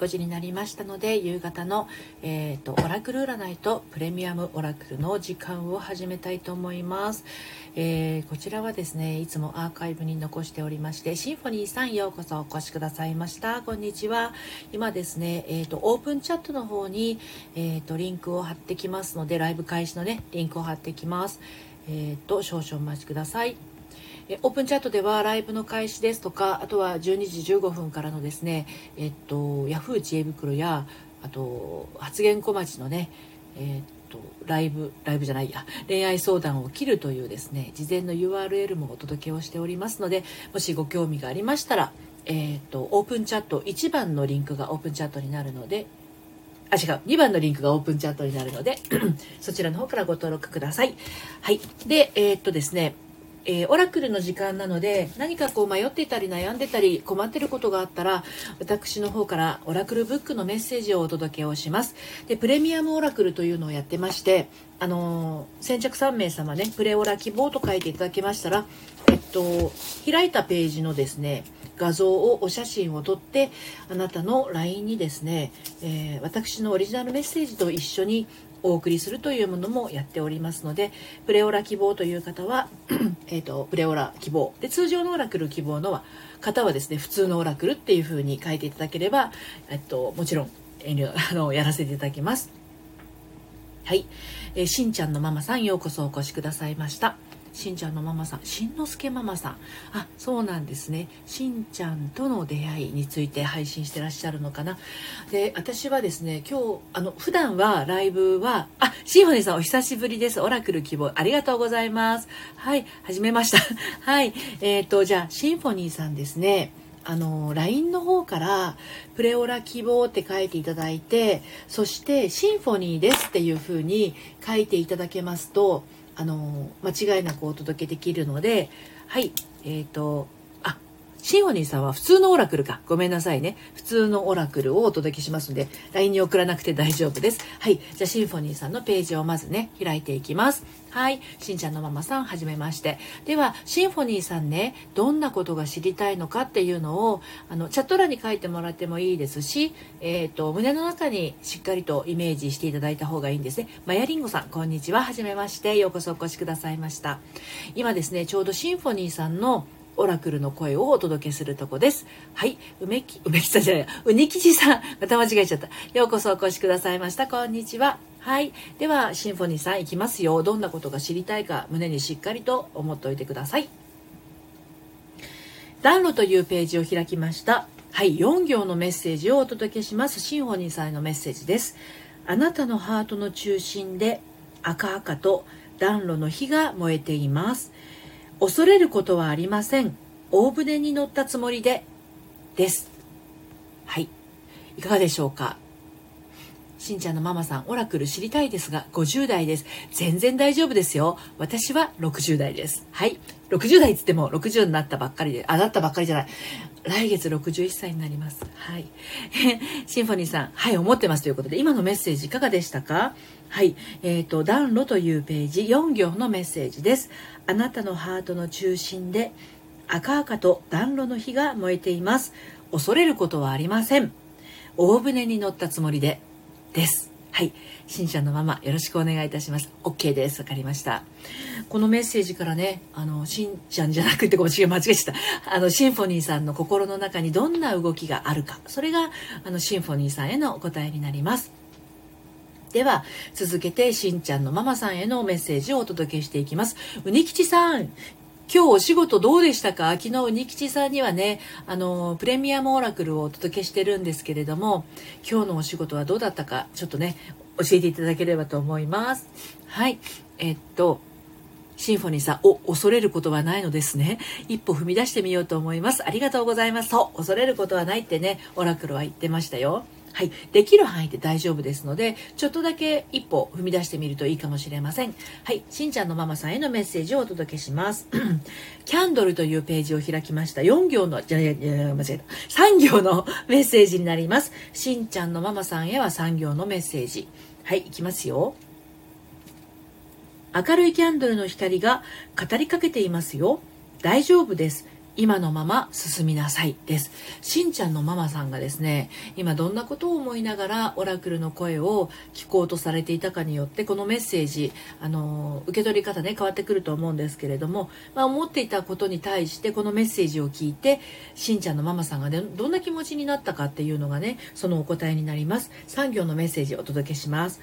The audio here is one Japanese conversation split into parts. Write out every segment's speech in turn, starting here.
5時になりましたので夕方の、えーと、オラクル占いとプレミアムオラクルの時間を始めたいと思います、えー、こちらはですねいつもアーカイブに残しておりましてシンフォニーさんようこそお越しくださいました。こんにちは。今ですね、えーと、オープンチャットの方に、えーと、リンクを貼ってきますのでライブ開始のねリンクを貼ってきます。えー、と少々お待ちください。オープンチャットではライブの開始ですとかあとは12時15分からのですねえっとヤフー知恵袋やあと発言小町のねえっとライブライブじゃないや恋愛相談を切るというですね事前の URL もお届けをしておりますのでもしご興味がありましたらえっとオープンチャット1番のリンクがオープンチャットになるのであ、違う。2番のリンクがオープンチャットになるので そちらの方からご登録ください。はい。で、えー、っとですね、えー、オラクルの時間なので何かこう迷っていたり悩んでたり困ってることがあったら私の方からオラクルブックのメッセージをお届けをします。でプレミアムオラクルというのをやってましてあのー、先着3名様ねプレオラ希望と書いていただけましたらえっと開いたページのですね画像をお写真を撮ってあなたの LINE にですね、えー、私のオリジナルメッセージと一緒にお送りするというものもやっておりますのでプレオラ希望という方は えとプレオラ希望。で通常のオラクル希望の方はですね普通のオラクルっていう風に書いていただければ、えっと、もちろん遠慮 あのやらせていただきます。はい、えー、しんちゃんのママさんようこそお越しくださいました。しんちゃんのママさんしんのすけママさん。あそうなんですね。しんちゃんとの出会いについて配信してらっしゃるのかな。で私はですね今日あの普段はライブはあシンフォニーさんお久しぶりです。オラクル希望ありがとうございます。はい始めました。はいえっ、ー、とじゃあシンフォニーさんですね。あの LINE の方から「プレオラ希望」って書いていただいてそして「シンフォニーです」っていう風に書いていただけますとあの間違いなくお届けできるのではいえっ、ー、とシンフォニーさんは普通のオラクルかごめんなさいね普通のオラクルをお届けしますので LINE に送らなくて大丈夫ですはいじゃあシンフォニーさんのページをまずね開いていきますはい。しんちゃんのママさん、はじめまして。では、シンフォニーさんね、どんなことが知りたいのかっていうのを、あの、チャット欄に書いてもらってもいいですし、えっ、ー、と、胸の中にしっかりとイメージしていただいた方がいいんですね。マヤリンゴさん、こんにちは。はじめまして。ようこそお越しくださいました。今ですね、ちょうどシンフォニーさんのオラクルの声をお届けするとこです。はい。梅木、梅木さんじゃない、うにきちさん。また間違えちゃった。ようこそお越しくださいました。こんにちは。はい。では、シンフォニーさんいきますよ。どんなことが知りたいか、胸にしっかりと思っておいてください。暖炉というページを開きました。はい。4行のメッセージをお届けします。シンフォニーさんへのメッセージです。あなたのハートの中心で赤々と暖炉の火が燃えています。恐れることはありません。大船に乗ったつもりで、です。はい。いかがでしょうか？しんちゃんのママさん、オラクル知りたいですが、50代です。全然大丈夫ですよ。私は60代です。はい。60代って言っても60になったばっかりで、あ、なったばっかりじゃない。来月61歳になります。はい。シンフォニーさん、はい、思ってますということで、今のメッセージいかがでしたか？はい。えっ、ー、と、暖炉というページ、4行のメッセージです。あなたのハートの中心で、赤々と暖炉の火が燃えています。恐れることはありません。大船に乗ったつもりで、です。はい。しんちゃんのママ、よろしくお願いいたします。OK です。わかりました。このメッセージからね、あの、しんちゃんじゃなくて、ごめん、間違えちゃった。あの、シンフォニーさんの心の中にどんな動きがあるか。それが、あの、シンフォニーさんへのお答えになります。では、続けて、しんちゃんのママさんへのメッセージをお届けしていきます。うにきちさん、今日お仕事どうでしたか？昨日、ニキチさんにはね、あの、プレミアムオラクルをお届けしてるんですけれども、今日のお仕事はどうだったか、ちょっとね、教えていただければと思います。はい。えっと、シンフォニーさん、お、恐れることはないのですね。一歩踏み出してみようと思います。ありがとうございます。そう、恐れることはないってね、オラクルは言ってましたよ。はい、できる範囲で大丈夫ですので、ちょっとだけ一歩踏み出してみるといいかもしれません。はい、しんちゃんのママさんへのメッセージをお届けします。キャンドルというページを開きました。4行の、じゃ間違えた。3行のメッセージになります。しんちゃんのママさんへは3行のメッセージ。はい、いきますよ。明るいキャンドルの光が語りかけていますよ。大丈夫です。今のまま進みなさいです。しんちゃんのママさんがですね今どんなことを思いながらオラクルの声を聞こうとされていたかによってこのメッセージあの受け取り方ね変わってくると思うんですけれども、まあ、思っていたことに対してこのメッセージを聞いてしんちゃんのママさんが、ね、どんな気持ちになったかっていうのがねそのお答えになります。産業のメッセージをお届けします。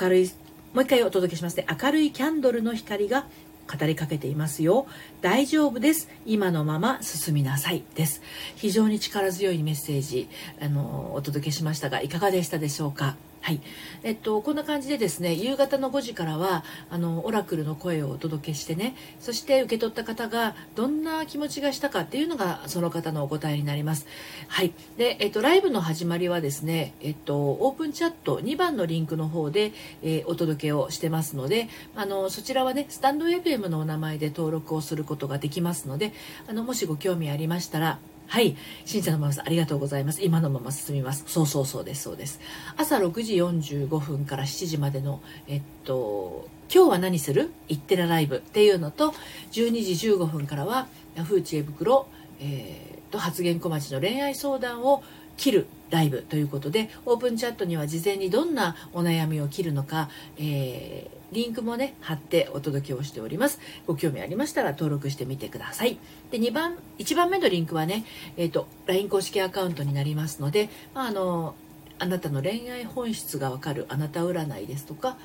明るいもう一回お届けします。ね明るいキャンドルの光が語りかけていますよ。大丈夫です。今のまま進みなさいです。非常に力強いメッセージあのお届けしましたがいかがでしたでしょうか？はい、えっと、こんな感じでですね夕方の5時からはあのオラクルの声をお届けしてねそして受け取った方がどんな気持ちがしたかっていうのがその方のお答えになります。はいでえっと、ライブの始まりはですね、えっと、オープンチャット2番のリンクの方で、えー、お届けをしてますのであのそちらはねスタンド FM のお名前で登録をすることができますのであのもしご興味ありましたらはい。しんちゃんのママさん、ありがとうございます。今のまま進みます。そうそうそうです、そうです。朝6時45分から7時までの、えっと、今日は何する？いってらライブっていうのと、12時15分からは、ヤフー知恵袋、えー、と、発言小町の恋愛相談を切るライブということで、オープンチャットには事前にどんなお悩みを切るのか、えーリンクもね、貼ってお届けをしております。ご興味ありましたら登録してみてください。で、2番、1番目のリンクはね、えっ、ー、と、LINE 公式アカウントになりますので、まあ、あの、あなたの恋愛本質がわかるあなた占いですとか、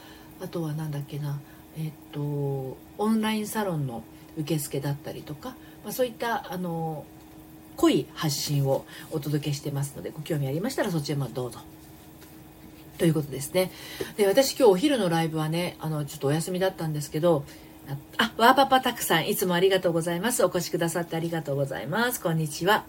あとは何だっけな、えっ、ー、と、オンラインサロンの受付だったりとか、まあ、そういったあの濃い発信をお届けしてますのでご興味ありましたらそちらもどうぞということですね。で、私今日お昼のライブはね、あの、ちょっとお休みだったんですけど、あ、ワーパパたくさん、いつもありがとうございます。お越しくださってありがとうございます。こんにちは。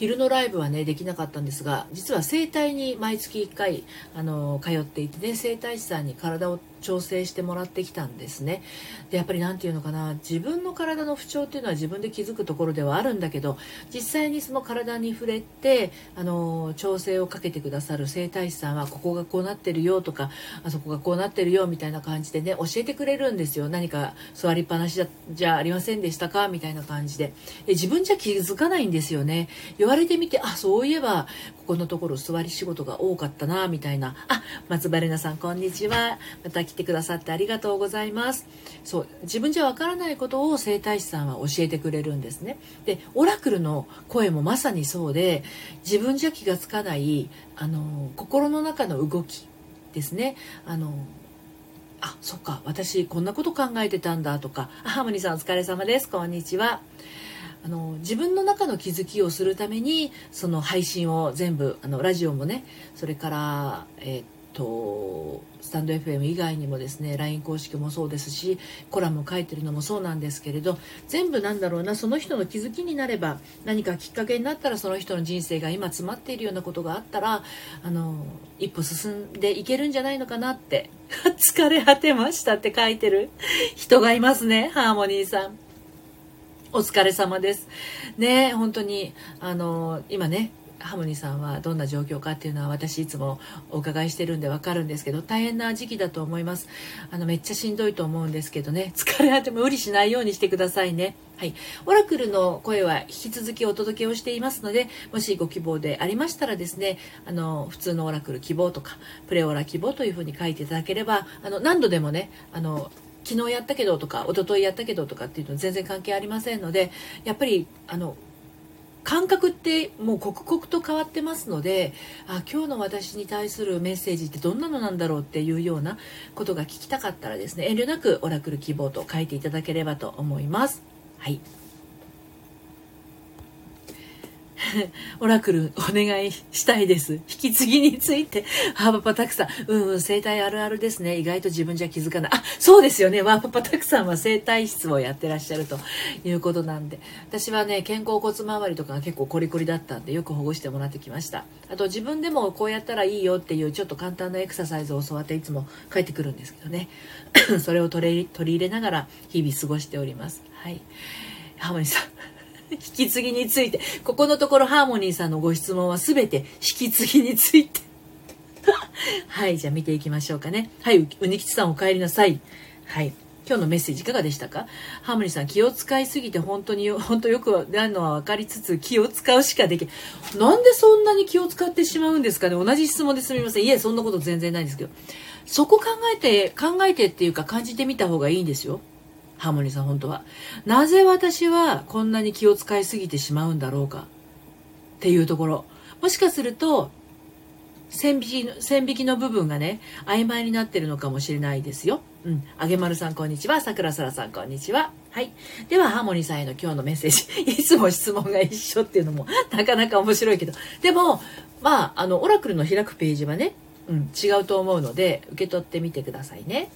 昼のライブはねできなかったんですが実は整体に毎月1回あの通っていてね整体師さんに体を調整してもらってきたんですね。でやっぱり何て言うのかな自分の体の不調っていうのは自分で気づくところではあるんだけど実際にその体に触れてあの調整をかけてくださる整体師さんはここがこうなってるよとかあそこがこうなってるよみたいな感じでね教えてくれるんですよ。何か座りっぱなしじゃありませんでしたか？みたいな感じで。で自分じゃ気づかないんですよね。言われてみてあそういえばここのところ座り仕事が多かったなみたいな。あ松原奈さんこんにちは。また来てくださってありがとうございます。そう自分じゃわからないことを整体師さんは教えてくれるんですね。でオラクルの声もまさにそうで自分じゃ気がつかないあの心の中の動きですね。あのあそっか私こんなこと考えてたんだとか「ハーモニーさんお疲れ様です。こんにちは」あの自分の中の気づきをするためにその配信を全部あのラジオもねそれからえー、っとスタンド FM 以外にもですね LINE 公式もそうですしコラムを書いてるのもそうなんですけれど全部なんだろうなその人の気づきになれば何かきっかけになったらその人の人生が今詰まっているようなことがあったらあの一歩進んでいけるんじゃないのかなって 疲れ果てましたって書いてる 人がいますねハーモニーさん。お疲れ様です。ね本当に、あの、今ね、ハモニさんはどんな状況かっていうのは私いつもお伺いしてるんでわかるんですけど大変な時期だと思います。あのめっちゃしんどいと思うんですけどね。疲れ果ても無理しないようにしてくださいね。はい。オラクルの声は引き続きお届けをしていますのでもしご希望でありましたらですねあの普通のオラクル希望とかプレオラ希望というふうに書いていただければあの何度でもねあの昨日やったけどとか一昨日やったけどとかっていうのは全然関係ありませんのでやっぱりあの感覚ってもう刻々と変わってますのであ今日の私に対するメッセージってどんなのなんだろうっていうようなことが聞きたかったらですね遠慮なくオラクル希望と書いていただければと思います。はい オラクルお願いしたいです。引き継ぎについて。ハーパパタクさん。うんうん、生体あるあるですね。意外と自分じゃ気づかない。あ、そうですよね。ワーパパタクさんは生体室をやってらっしゃるということなんで。私はね、肩甲骨周りとかが結構コリコリだったんで、よく保護してもらってきました。あと自分でもこうやったらいいよっていうちょっと簡単なエクササイズを教わっていつも帰ってくるんですけどね。それを取り入れながら日々過ごしております。はい。ハモニさん。引き継ぎについて、ここのところハーモニーさんのご質問は全て 引き継ぎについて。はい、じゃあ見ていきましょうかね。はい、うにきちさんお帰りなさい。はい、今日のメッセージいかがでしたか？ハーモニーさん、気を使いすぎて本当に、本当よくなるのは分かりつつ、気を使うしかできなんでそんなに気を使ってしまうんですかね？同じ質問ですみません。いえ、そんなこと全然ないんですけど。そこ考えて、考えてっていうか感じてみた方がいいんですよ。ハーモニーさん、本当は。なぜ私はこんなに気を使いすぎてしまうんだろうかっていうところ。もしかすると、線引きの、線引きの部分がね、曖昧になってるのかもしれないですよ。うん。あげまるさん、こんにちは。さくらさらさん、こんにちは。はい。では、ハーモニーさんへの今日のメッセージ。いつも質問が一緒っていうのも、なかなか面白いけど。でも、まあ、あの、オラクルの開くページはね、うん、違うと思うので、受け取ってみてくださいね。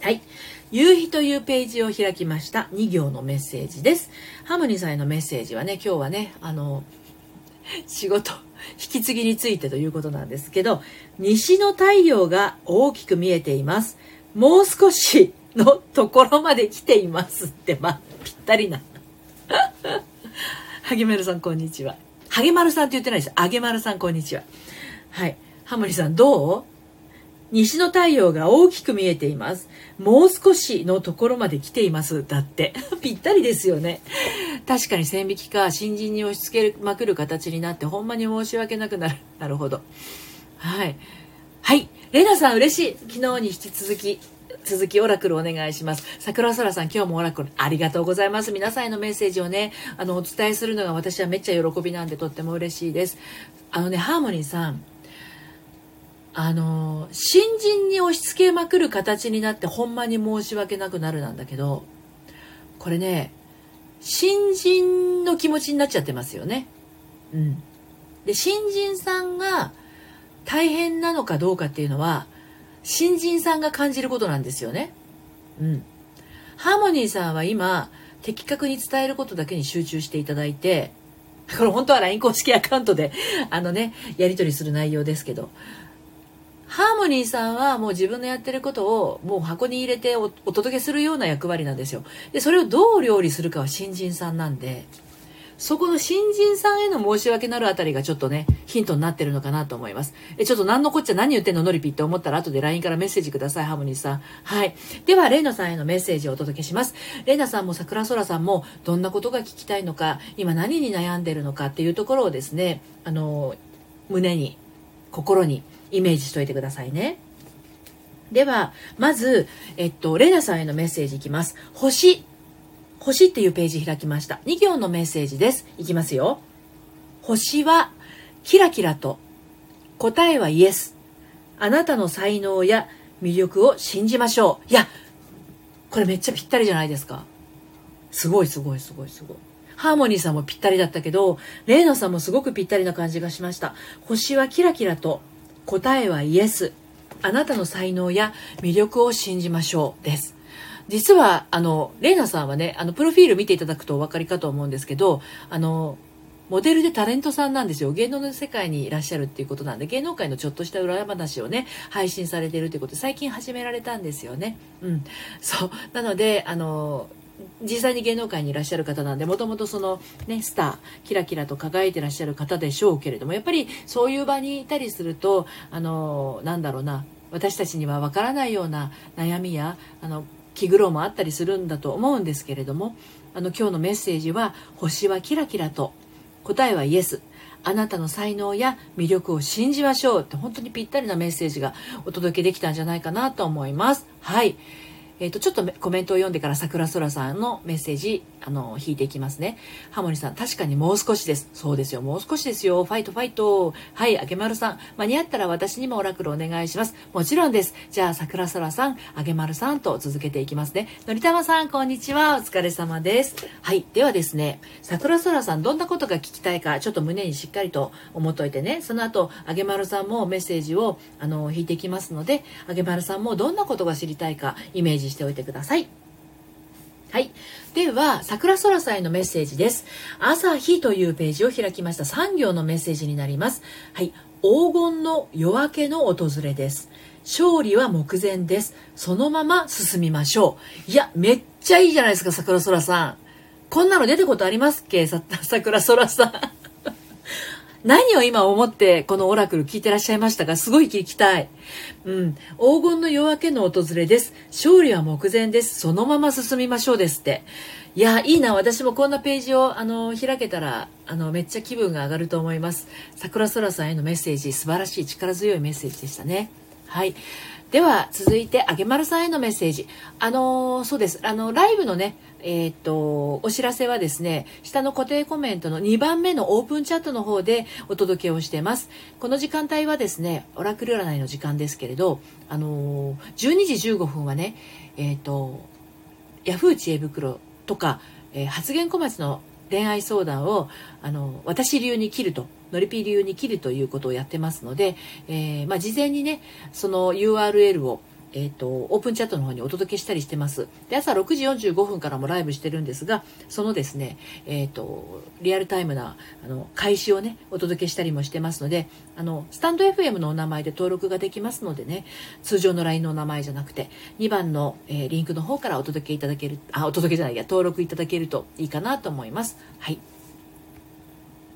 はい。夕日というページを開きました。2行のメッセージです。ハーモニさんへのメッセージはね、今日はね、あの、仕事、引き継ぎについてということなんですけど、西の太陽が大きく見えています。もう少しのところまで来ていますって、ま、ぴったりな。はげまるさん、こんにちは。はげまるさんって言ってないです。あげまるさん、こんにちは。はい。ハモリさん、どう？西の太陽が大きく見えています。もう少しのところまで来ています。だって。ぴったりですよね。確かに線引きか、新人に押し付けまくる形になって、ほんまに申し訳なくなる。なるほど。はい。はい。レナさん嬉しい。昨日に引き続き、続きオラクルお願いします。桜空さん、今日もオラクルありがとうございます。皆さんへのメッセージをね、あの、お伝えするのが私はめっちゃ喜びなんでとっても嬉しいです。あのね、ハーモニーさん、あの、新人に押し付けまくる形になってほんまに申し訳なくなるなんだけど、これね、新人の気持ちになっちゃってますよね。うん。で、新人さんが大変なのかどうかっていうのは、新人さんが感じることなんですよね。うん。ハーモニーさんは今、的確に伝えることだけに集中していただいて、これ本当は LINE 公式アカウントで、あのね、やり取りする内容ですけど、ハーモニーさんはもう自分のやってることをもう箱に入れてお届けするような役割なんですよ。で、それをどう料理するかは新人さんなんで、そこの新人さんへの申し訳なるあたりがちょっとね、ヒントになってるのかなと思います。え、ちょっと何のこっちゃ何言ってんの？ノリピって思ったら後で LINE からメッセージください、ハーモニーさん。はい。では、レイナさんへのメッセージをお届けします。レイナさんも桜空さんもどんなことが聞きたいのか、今何に悩んでるのかっていうところをですね、あの、胸に、心に、イメージしといてくださいね。では、まず、えっと、レナさんへのメッセージいきます。星。星っていうページ開きました。2行のメッセージです。いきますよ。星は、キラキラと。答えはイエス。あなたの才能や魅力を信じましょう。いや、これめっちゃぴったりじゃないですか。すごいすごいすごいすごい。ハーモニーさんもぴったりだったけど、レイナさんもすごくぴったりな感じがしました。星はキラキラと。答えはイエス。あなたの才能や魅力を信じましょう。です。実は、あの、レイナさんはね、あの、プロフィール見ていただくとお分かりかと思うんですけど、あの、モデルでタレントさんなんですよ。芸能の世界にいらっしゃるっていうことなんで、芸能界のちょっとした裏話をね、配信されてるってことで、最近始められたんですよね。うん。そう。なので、あの、実際に芸能界にいらっしゃる方なんでもともとそのねスターキラキラと輝いてらっしゃる方でしょうけれどもやっぱりそういう場にいたりするとあのなんだろうな私たちにはわからないような悩みやあの気苦労もあったりするんだと思うんですけれどもあの今日のメッセージは「星はキラキラと答えはイエス」あなたの才能や魅力を信じましょうって本当にぴったりなメッセージがお届けできたんじゃないかなと思います。はい。えっ、ー、と、ちょっとコメントを読んでから桜空さんのメッセージ、あの、引いていきますね。ハモリさん、確かにもう少しです。そうですよ、もう少しですよ。ファイトファイト。はい、あげまるさん。間に合ったら私にもオラクルお願いします。もちろんです。じゃあ、桜空さん、あげまるさんと続けていきますね。のりたまさん、こんにちは。お疲れ様です。はい、ではですね、桜空さん、どんなことが聞きたいか、ちょっと胸にしっかりと思っといてね。その後、あげまるさんもメッセージを、あの、引いていきますので、あげまるさんもどんなことが知りたいか、イメージしておいてください。はい。では、桜空さんへのメッセージです。朝日というページを開きました3行のメッセージになります。はい。黄金の夜明けの訪れです。勝利は目前です。そのまま進みましょう。いや、めっちゃいいじゃないですか、桜空さん。こんなの出たことありますっけ？桜空さん。何を今思ってこのオラクル聞いてらっしゃいましたか？すごい聞きたい。うん。黄金の夜明けの訪れです。勝利は目前です。そのまま進みましょうですって。いや、いいな。私もこんなページを、あの、開けたら、あの、めっちゃ気分が上がると思います。桜空さんへのメッセージ、素晴らしい力強いメッセージでしたね。はい。では、続いて、あげまるさんへのメッセージ。あのそうです。あの、ライブのね、えっ、と、お知らせはですね、下の固定コメントの2番目のオープンチャットの方でお届けをしてます。この時間帯はですね、オラクル占いの時間ですけれど、あの12時15分はね、えっ、と、ヤフー知恵袋とか、えー、発言小町の恋愛相談をあの私流に切るとノリピー流に切るということをやってますので、え、まあ、事前にねその URL をえーと、オープンチャットの方にお届けしたりしてます。で朝6時45分からもライブしてるんですがそのですね、えーと、リアルタイムなあの開始をねお届けしたりもしてますのであのスタンド FM のお名前で登録ができますのでね通常の LINE のお名前じゃなくて2番の、えー、リンクの方からお届けいただけるあお届けじゃないや登録いただけるといいかなと思います。はい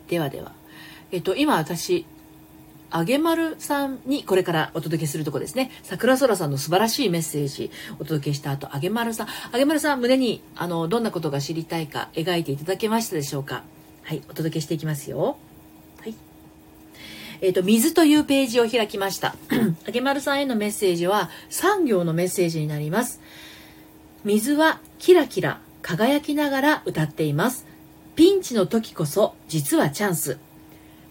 ではでは、えっ、ー、と今私あげまるさんにこれからお届けするとこですね。桜空さんの素晴らしいメッセージお届けした後、あげまるさん、あげまるさん胸にあのどんなことが知りたいか描いていただけましたでしょうか？はい、お届けしていきますよ。はい。えっ、ー、と、水というページを開きました。あげまるさんへのメッセージは3行のメッセージになります。水はキラキラ輝きながら歌っています。ピンチの時こそ実はチャンス。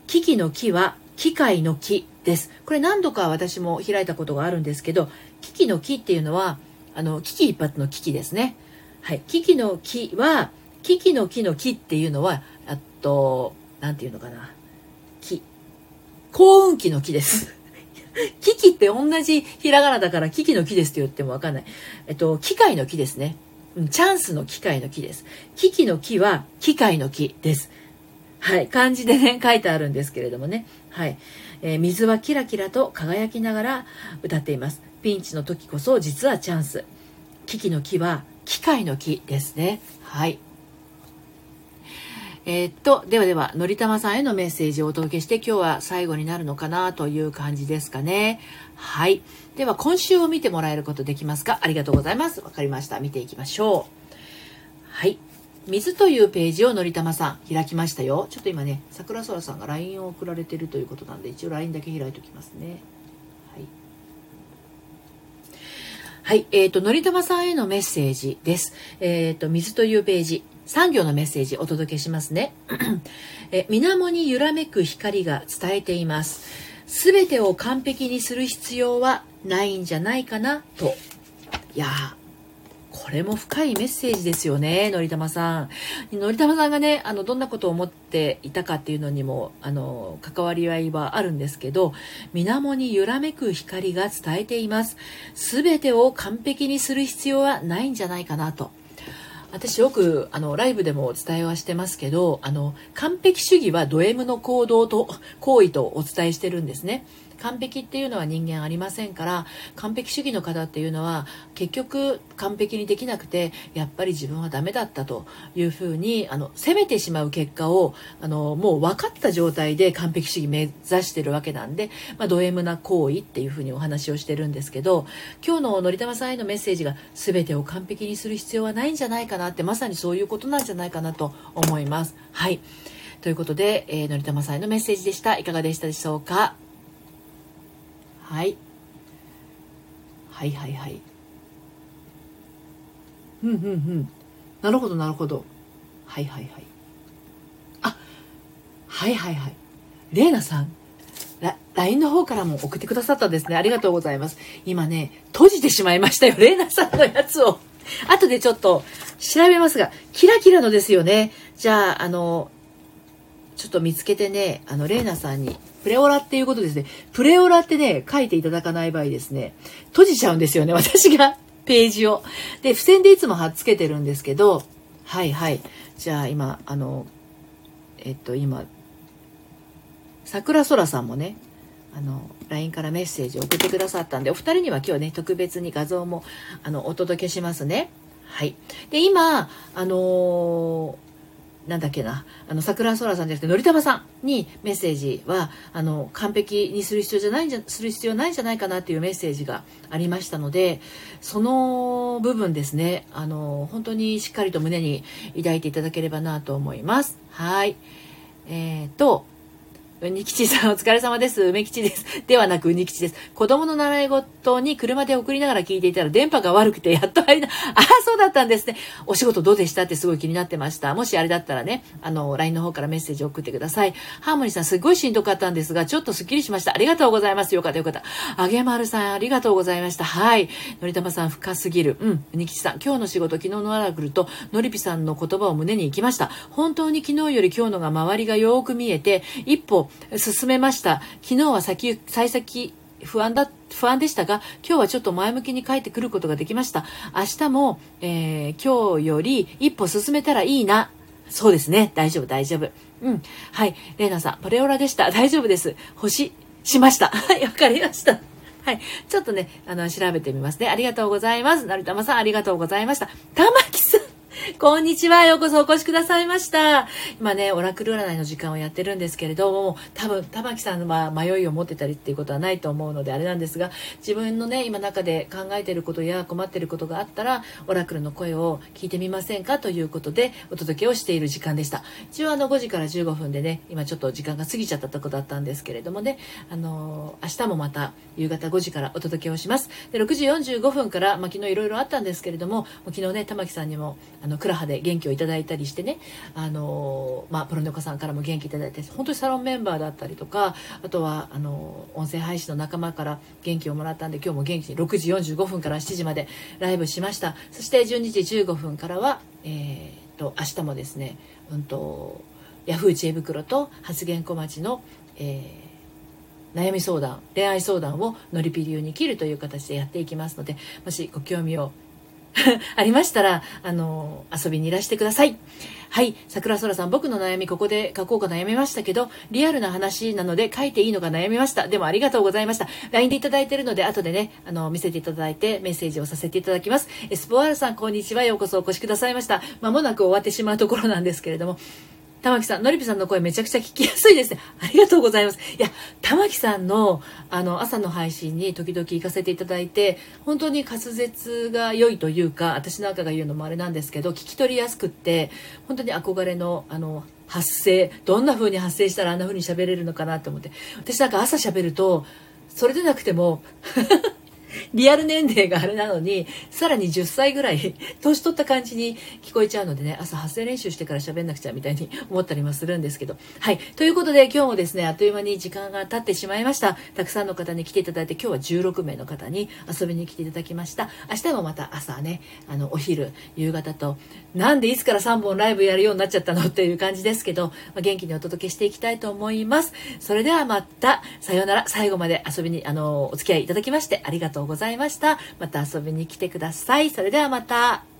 危機の木は機械の木です。これ何度か私も開いたことがあるんですけど、機器の木っていうのは、あの、危機一髪の危機ですね。はい。機の木は、機器の木の木っていうのは、あと、なんていうのかな。木。幸運期の木です。機器って同じひらがなだから機器の木ですって言ってもわかんない。えっと、機械の木ですね。チャンスの機械の木です。機器の木は機械の木です。はい。漢字でね、書いてあるんですけれどもね。はい。えー、水はキラキラと輝きながら歌っています。ピンチの時こそ実はチャンス。危機の木は機械の木ですね。はい。えー、っと、ではでは、のりたまさんへのメッセージをお届けして、今日は最後になるのかなという感じですかね。はい。では、今週を見てもらえることできますか？ありがとうございます。わかりました。見ていきましょう。水というページをのりたまさん開きましたよ。ちょっと今ね、桜空さんが LINE を送られてるということなんで、一応 LINE だけ開いておきますね。はい。はい。えっ、ー、と、のりたまさんへのメッセージです。えっ、ー、と、水というページ。産業のメッセージお届けしますね。え、水面に揺らめく光が伝えています。すべてを完璧にする必要はないんじゃないかなと。いやー、これも深いメッセージですよね、のりたまさん。のりたまさんがね、あの、どんなことを思っていたかっていうのにも、あの、関わり合いはあるんですけど、水面に揺らめく光が伝えています。すべてを完璧にする必要はないんじゃないかなと。私よくあのライブでもお伝えはしてますけどあの完璧主義はド M の行動と行為とお伝えしてるんですね。完璧っていうのは人間ありませんから完璧主義の方っていうのは結局完璧にできなくてやっぱり自分はダメだったというふうにあの責めてしまう結果をあのもう分かった状態で完璧主義目指してるわけなんで、まあ、ド M な行為っていうふうにお話をしてるんですけど今日ののりたまさんへのメッセージが全てを完璧にする必要はないんじゃないかなってまさにそういうことなんじゃないかなと思います。はいということで、えー、のりたまさんへのメッセージでした。いかがでしたでしょうか？はい。はいはいはい。うんうんうん。なるほどなるほど。はいはいはい。あ、はいはいはい。レイナさん、LINE の方からも送ってくださったんですね。ありがとうございます。今ね、閉じてしまいましたよ。レイナさんのやつを。後でちょっと調べますが、キラキラのですよね。じゃあ、あの、ちょっと見つけてね、あの、レイナさんにプレオラっていうことですね。プレオラってね、書いていただかない場合ですね、閉じちゃうんですよね、私が ページを。で、付箋でいつも貼っつけてるんですけど、はいはい。じゃあ今、あの、えっと今、桜空さんもね、あの、LINE からメッセージを送ってくださったんで、お二人には今日ね、特別に画像も、あの、お届けしますね。はい。で、今、あのーなんだっけな、あの、桜空さんじゃなくて、のりたまさんにメッセージは、あの、完璧にする必要じゃないんじゃ、する必要ないんじゃないかなっていうメッセージがありましたので、その部分ですね、あの、本当にしっかりと胸に抱いていただければなと思います。はい。えっ、ー、と、にきちさんお疲れ様です。梅吉です。ではなくうにきちです。子供の習い事に車で送りながら聞いていたら電波が悪くてやっと入りな、ああ、そうだったんですね。お仕事どうでしたってすごい気になってました。もしあれだったらね、あの、LINE の方からメッセージ送ってください。ハーモニーさんすごいしんどかったんですが、ちょっとスッキリしました。ありがとうございます。よかったよかった。あげまるさんありがとうございました。はい。のりたまさん深すぎる。うん。うにきちさん、今日の仕事、昨日のアラクルと、のりぴさんの言葉を胸に行きました。本当に昨日より今日のが周りがよく見えて、一歩進めました。昨日は先、幸先不安だ、不安でしたが、今日はちょっと前向きに帰ってくることができました。明日も、えー、今日より一歩進めたらいいな。そうですね。大丈夫、大丈夫。うん。はい。レイナさん、パレオラでした。大丈夫です。星、しました。はい、わかりました。はい。ちょっとね、あの、調べてみますね。ありがとうございます。成玉さん、ありがとうございました。玉木さん。こんにちは。ようこそお越しくださいました。今ね、オラクル占いの時間をやってるんですけれども、多分、玉木さんは迷いを持ってたりっていうことはないと思うので、あれなんですが、自分のね、今中で考えてることや困ってることがあったら、オラクルの声を聞いてみませんかということで、お届けをしている時間でした。一応あの、5時から15分でね、今ちょっと時間が過ぎちゃったとこだったんですけれどもね、あのー、明日もまた夕方5時からお届けをします。で、6時45分から、まあ、昨日いろいろあったんですけれども、昨日ね、玉木さんにも、あの、クラハで元気をいただいたりしてね、あのまあ、プロネコさんからも元気いただいて、本当にサロンメンバーだったりとか、あとは、あの音声配信の仲間から元気をもらったんで、今日も元気に6時45分から7時までライブしました。そして12時15分からは、えー、と、明日もですね、うんと、ヤフー知恵袋と発言小町の、えー悩み相談恋愛相談をノリピ流に切るという形でやっていきますのでもしご興味を ありましたら、あの、遊びにいらしてください。はい。桜空さん、僕の悩み、ここで書こうか悩みましたけど、リアルな話なので書いていいのか悩みました。でもありがとうございました。LINE でいただいてるので、後でね、あの、見せていただいて、メッセージをさせていただきます。エスポワールさん、こんにちは。ようこそお越しくださいました。まもなく終わってしまうところなんですけれども、玉木さん、のりぴさんの声めちゃくちゃ聞きやすいですね。ありがとうございます。いや、玉木さんの、あの、朝の配信に時々行かせていただいて、本当に滑舌が良いというか、私なんかが言うのもあれなんですけど、聞き取りやすくって、本当に憧れの、あの、発声、どんな風に発声したらあんな風に喋れるのかなと思って。私なんか朝喋ると、それでなくてもリアル年齢があれなのに、さらに10歳ぐらい、年取った感じに聞こえちゃうのでね、朝発声練習してから喋んなくちゃみたいに 思ったりもするんですけど。はい。ということで、今日もですね、あっという間に時間が経ってしまいました。たくさんの方に来ていただいて、今日は16名の方に遊びに来ていただきました。明日もまた朝ね、あの、お昼、夕方と、なんでいつから3本ライブやるようになっちゃったのっていう感じですけど、まあ、元気にお届けしていきたいと思います。それではまた、さようなら、最後まで遊びに、あの、お付き合いいただきましてありがとうとうございました。また遊びに来てください。それではまた。